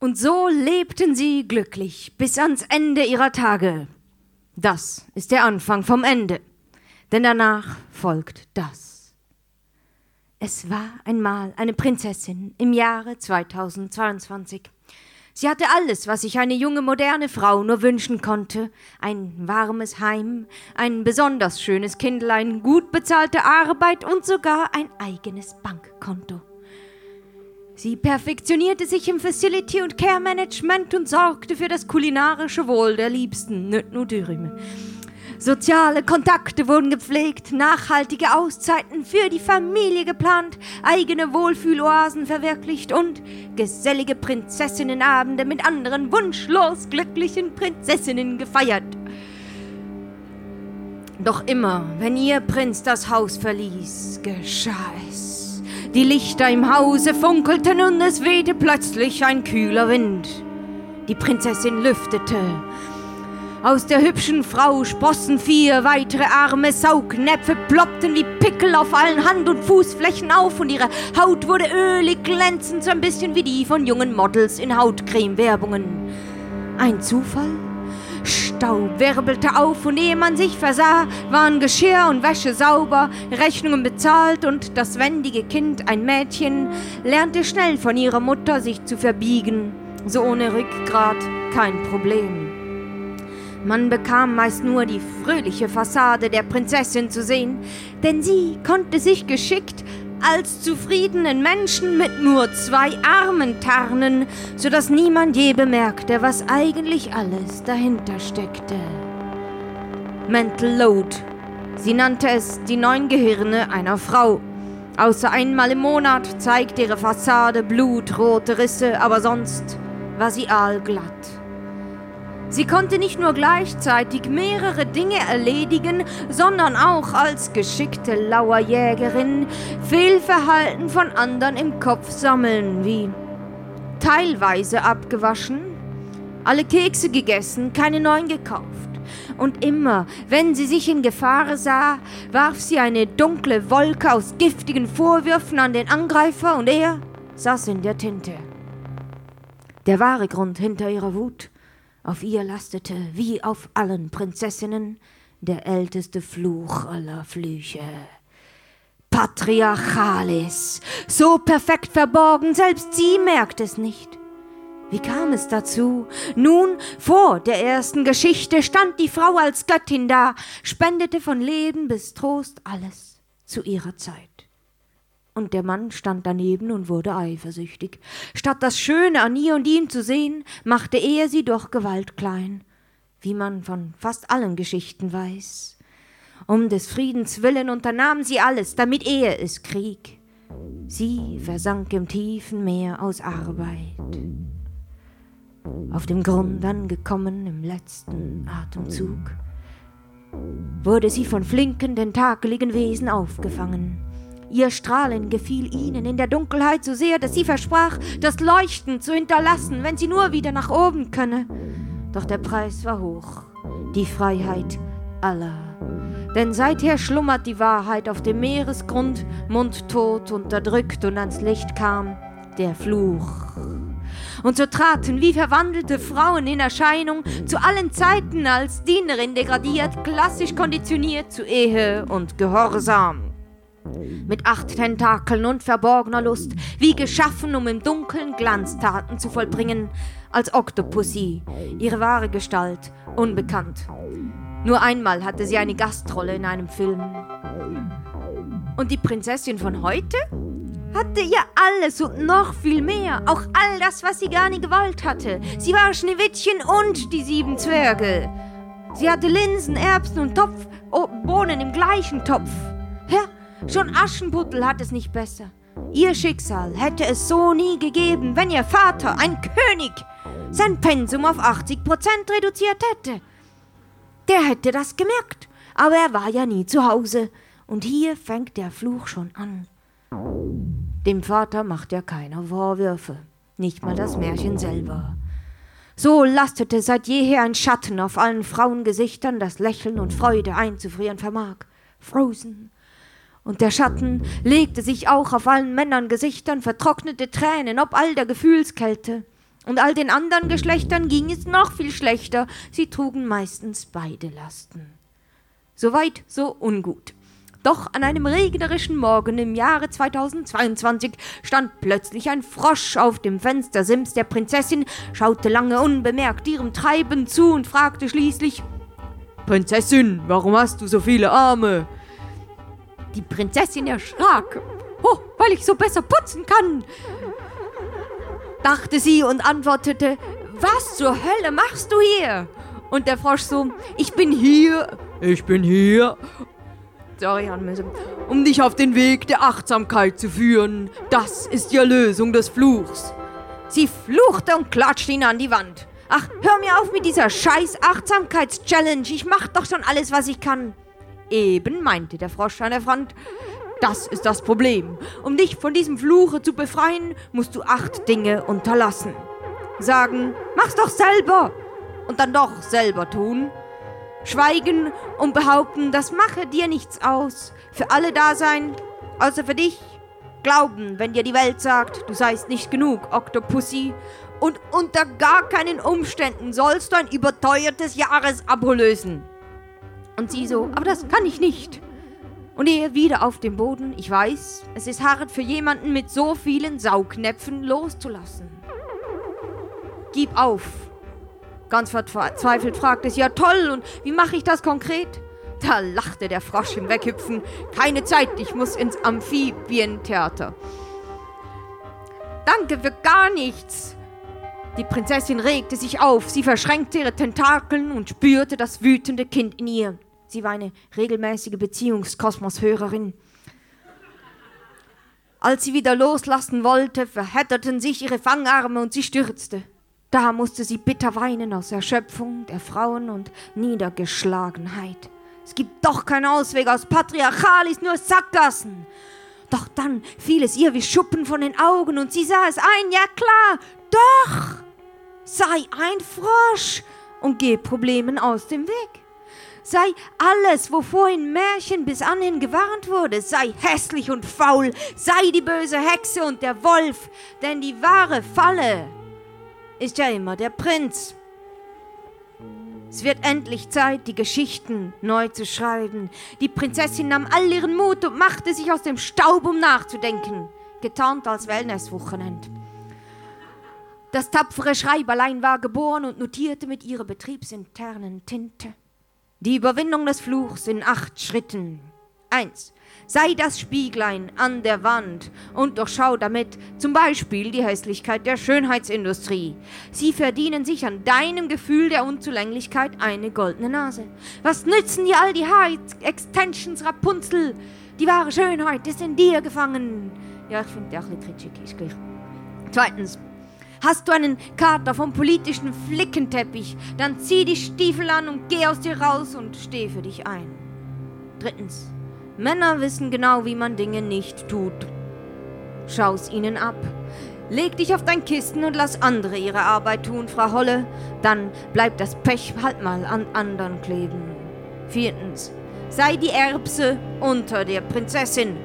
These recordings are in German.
Und so lebten sie glücklich bis ans Ende ihrer Tage. Das ist der Anfang vom Ende, denn danach folgt das. Es war einmal eine Prinzessin im Jahre 2022. Sie hatte alles, was sich eine junge moderne Frau nur wünschen konnte. Ein warmes Heim, ein besonders schönes Kindlein, gut bezahlte Arbeit und sogar ein eigenes Bankkonto. Sie perfektionierte sich im Facility- und Care-Management und sorgte für das kulinarische Wohl der Liebsten, nicht nur Dürüme. Soziale Kontakte wurden gepflegt, nachhaltige Auszeiten für die Familie geplant, eigene Wohlfühloasen verwirklicht und gesellige Prinzessinnenabende mit anderen wunschlos glücklichen Prinzessinnen gefeiert. Doch immer, wenn ihr Prinz das Haus verließ, geschah es. Die Lichter im Hause funkelten und es wehte plötzlich ein kühler Wind. Die Prinzessin lüftete aus der hübschen Frau sprossen vier weitere Arme, Saugnäpfe ploppten wie Pickel auf allen Hand- und Fußflächen auf und ihre Haut wurde ölig glänzend, so ein bisschen wie die von jungen Models in Hautcreme-Werbungen. Ein Zufall? Staub wirbelte auf und ehe man sich versah, waren Geschirr und Wäsche sauber, Rechnungen bezahlt und das wendige Kind, ein Mädchen, lernte schnell von ihrer Mutter sich zu verbiegen. So ohne Rückgrat kein Problem. Man bekam meist nur die fröhliche Fassade der Prinzessin zu sehen, denn sie konnte sich geschickt als zufriedenen Menschen mit nur zwei Armen tarnen, so dass niemand je bemerkte, was eigentlich alles dahinter steckte. Mental Load. Sie nannte es die neun Gehirne einer Frau. Außer einmal im Monat zeigte ihre Fassade blutrote Risse, aber sonst war sie aalglatt. Sie konnte nicht nur gleichzeitig mehrere Dinge erledigen, sondern auch als geschickte Lauerjägerin Fehlverhalten von anderen im Kopf sammeln, wie teilweise abgewaschen, alle Kekse gegessen, keine neuen gekauft. Und immer, wenn sie sich in Gefahr sah, warf sie eine dunkle Wolke aus giftigen Vorwürfen an den Angreifer und er saß in der Tinte. Der wahre Grund hinter ihrer Wut auf ihr lastete, wie auf allen Prinzessinnen, der älteste Fluch aller Flüche. Patriarchalis, so perfekt verborgen, selbst sie merkt es nicht. Wie kam es dazu? Nun, vor der ersten Geschichte stand die Frau als Göttin da, spendete von Leben bis Trost alles zu ihrer Zeit und der Mann stand daneben und wurde eifersüchtig. Statt das Schöne an ihr und ihm zu sehen, machte er sie durch Gewalt klein, wie man von fast allen Geschichten weiß. Um des Friedens willen unternahm sie alles, damit er es Krieg. Sie versank im tiefen Meer aus Arbeit. Auf dem Grund angekommen im letzten Atemzug, wurde sie von flinken, tentakeligen Wesen aufgefangen. Ihr Strahlen gefiel ihnen in der Dunkelheit so sehr, dass sie versprach, das Leuchten zu hinterlassen, wenn sie nur wieder nach oben könne. Doch der Preis war hoch, die Freiheit aller. Denn seither schlummert die Wahrheit auf dem Meeresgrund, mundtot, unterdrückt und ans Licht kam der Fluch. Und so traten wie verwandelte Frauen in Erscheinung, zu allen Zeiten als Dienerin degradiert, klassisch konditioniert zu Ehe und Gehorsam mit acht Tentakeln und verborgener Lust, wie geschaffen, um im Dunkeln Glanztaten zu vollbringen, als Octopussy, ihre wahre Gestalt, unbekannt. Nur einmal hatte sie eine Gastrolle in einem Film. Und die Prinzessin von heute? Hatte ja alles und noch viel mehr, auch all das, was sie gar nie gewollt hatte. Sie war Schneewittchen und die sieben Zwerge. Sie hatte Linsen, Erbsen und Topf, oh, Bohnen im gleichen Topf. Ja, Schon Aschenputtel hat es nicht besser. Ihr Schicksal hätte es so nie gegeben, wenn ihr Vater, ein König, sein Pensum auf 80 Prozent reduziert hätte. Der hätte das gemerkt, aber er war ja nie zu Hause. Und hier fängt der Fluch schon an. Dem Vater macht er keine Vorwürfe, nicht mal das Märchen selber. So lastete seit jeher ein Schatten auf allen Frauengesichtern, das Lächeln und Freude einzufrieren vermag. Frozen, und der Schatten legte sich auch auf allen Männern Gesichtern vertrocknete Tränen, ob all der Gefühlskälte. Und all den anderen Geschlechtern ging es noch viel schlechter. Sie trugen meistens beide Lasten. Soweit, so ungut. Doch an einem regnerischen Morgen im Jahre 2022 stand plötzlich ein Frosch auf dem Fenstersims der Prinzessin, schaute lange unbemerkt ihrem Treiben zu und fragte schließlich Prinzessin, warum hast du so viele Arme? Die Prinzessin erschrak. Oh, weil ich so besser putzen kann, dachte sie und antwortete, was zur Hölle machst du hier? Und der Frosch so, ich bin hier, ich bin hier, sorry, um dich auf den Weg der Achtsamkeit zu führen. Das ist die Erlösung des Fluchs. Sie fluchte und klatschte ihn an die Wand. Ach, hör mir auf mit dieser scheiß Achtsamkeits-Challenge. Ich mach doch schon alles, was ich kann. Eben, meinte der Frosch an der Wand. Das ist das Problem. Um dich von diesem Fluche zu befreien, musst du acht Dinge unterlassen. Sagen, mach's doch selber. Und dann doch selber tun. Schweigen und behaupten, das mache dir nichts aus. Für alle da sein, außer für dich. Glauben, wenn dir die Welt sagt, du seist nicht genug, Octopussy. Und unter gar keinen Umständen sollst du ein überteuertes Jahresabo lösen. Und sie so, aber das kann ich nicht. Und er wieder auf dem Boden. Ich weiß, es ist hart für jemanden mit so vielen Saugnäpfen loszulassen. Gib auf, Ganz verzweifelt fragte sie, ja toll, und wie mache ich das konkret? Da lachte der Frosch im Weghüpfen. Keine Zeit, ich muss ins Amphibientheater. Danke für gar nichts. Die Prinzessin regte sich auf, sie verschränkte ihre Tentakeln und spürte das wütende Kind in ihr. Sie war eine regelmäßige Beziehungskosmoshörerin. Als sie wieder loslassen wollte, verhätterten sich ihre Fangarme und sie stürzte. Da musste sie bitter weinen aus Erschöpfung der Frauen und Niedergeschlagenheit. Es gibt doch keinen Ausweg aus Patriarchalis, nur Sackgassen. Doch dann fiel es ihr wie Schuppen von den Augen und sie sah es ein, ja klar, doch, sei ein Frosch und geh Problemen aus dem Weg. Sei alles, wovor in Märchen bis anhin gewarnt wurde, sei hässlich und faul, sei die böse Hexe und der Wolf, denn die wahre Falle ist ja immer der Prinz. Es wird endlich Zeit, die Geschichten neu zu schreiben. Die Prinzessin nahm all ihren Mut und machte sich aus dem Staub, um nachzudenken, getarnt als Wellnesswochenend. Das tapfere Schreiberlein war geboren und notierte mit ihrer betriebsinternen Tinte die Überwindung des Fluchs in acht Schritten. Eins sei das Spieglein an der Wand und durchschau damit zum Beispiel die Hässlichkeit der Schönheitsindustrie. Sie verdienen sich an deinem Gefühl der Unzulänglichkeit eine goldene Nase. Was nützen dir all die Haar-Extensions, Rapunzel? Die wahre Schönheit ist in dir gefangen. Ja, ich finde der auch ein bisschen kitschig. Zweitens, Hast du einen Kater vom politischen Flickenteppich, dann zieh die Stiefel an und geh aus dir raus und steh für dich ein. Drittens, Männer wissen genau, wie man Dinge nicht tut. Schau's ihnen ab. Leg dich auf dein Kissen und lass andere ihre Arbeit tun, Frau Holle. Dann bleibt das Pech halt mal an anderen kleben. Viertens. Sei die Erbse unter der Prinzessin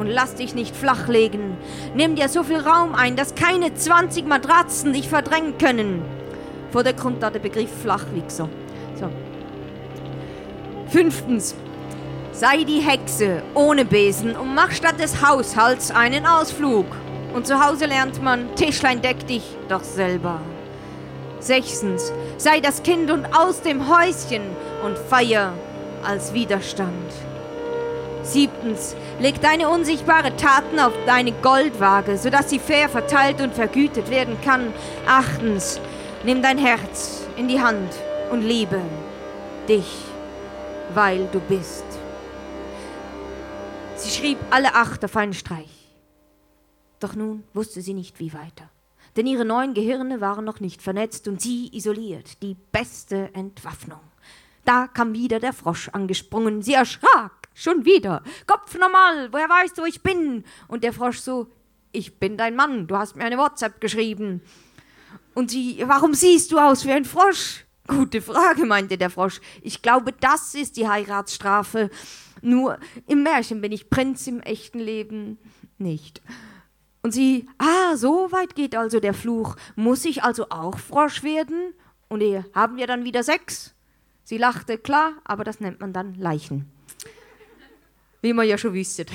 und lass dich nicht flachlegen. Nimm dir so viel Raum ein, dass keine 20 Matratzen dich verdrängen können. Vor der Grund da der Begriff Flachwichser. So. Fünftens. Sei die Hexe ohne Besen und mach statt des Haushalts einen Ausflug. Und zu Hause lernt man, Tischlein deck dich doch selber. Sechstens, sei das Kind und aus dem Häuschen und feier als Widerstand. Siebtens, leg deine unsichtbare Taten auf deine Goldwaage, sodass sie fair verteilt und vergütet werden kann. Achtens, nimm dein Herz in die Hand und liebe dich, weil du bist. Sie schrieb alle acht auf einen Streich. Doch nun wusste sie nicht, wie weiter. Denn ihre neuen Gehirne waren noch nicht vernetzt und sie isoliert. Die beste Entwaffnung. Da kam wieder der Frosch angesprungen. Sie erschrak. Schon wieder. Kopf normal. Woher weißt du, wo ich bin? Und der Frosch so, ich bin dein Mann. Du hast mir eine WhatsApp geschrieben. Und sie, warum siehst du aus wie ein Frosch? Gute Frage, meinte der Frosch. Ich glaube, das ist die Heiratsstrafe. Nur im Märchen bin ich Prinz, im echten Leben nicht. Und sie, ah, so weit geht also der Fluch. Muss ich also auch Frosch werden? Und ihr, haben wir dann wieder Sex? Sie lachte, klar, aber das nennt man dann Leichen. Wie man ja schon wüsstet.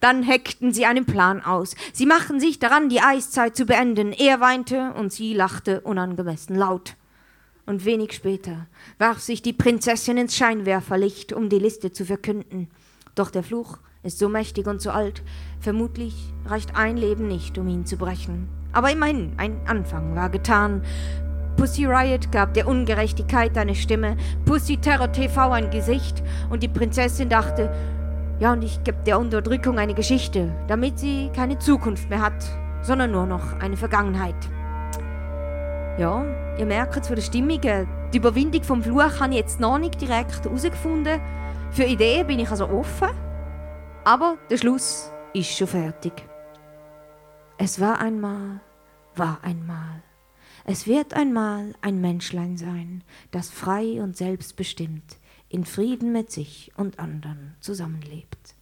Dann heckten sie einen Plan aus. Sie machten sich daran, die Eiszeit zu beenden. Er weinte und sie lachte unangemessen laut. Und wenig später warf sich die Prinzessin ins Scheinwerferlicht, um die Liste zu verkünden. Doch der Fluch ist so mächtig und so alt, vermutlich reicht ein Leben nicht, um ihn zu brechen. Aber immerhin, ein Anfang war getan. Pussy Riot gab der Ungerechtigkeit eine Stimme, Pussy Terror TV ein Gesicht und die Prinzessin dachte, ja, und ich gebe der Unterdrückung eine Geschichte, damit sie keine Zukunft mehr hat, sondern nur noch eine Vergangenheit. Ja, ihr merkt es von der Stimmung, äh, die Überwindung vom Fluch habe ich jetzt noch nicht direkt herausgefunden. Für Ideen bin ich also offen, aber der Schluss ist schon fertig. Es war einmal, war einmal. Es wird einmal ein Menschlein sein, das frei und selbstbestimmt in Frieden mit sich und anderen zusammenlebt.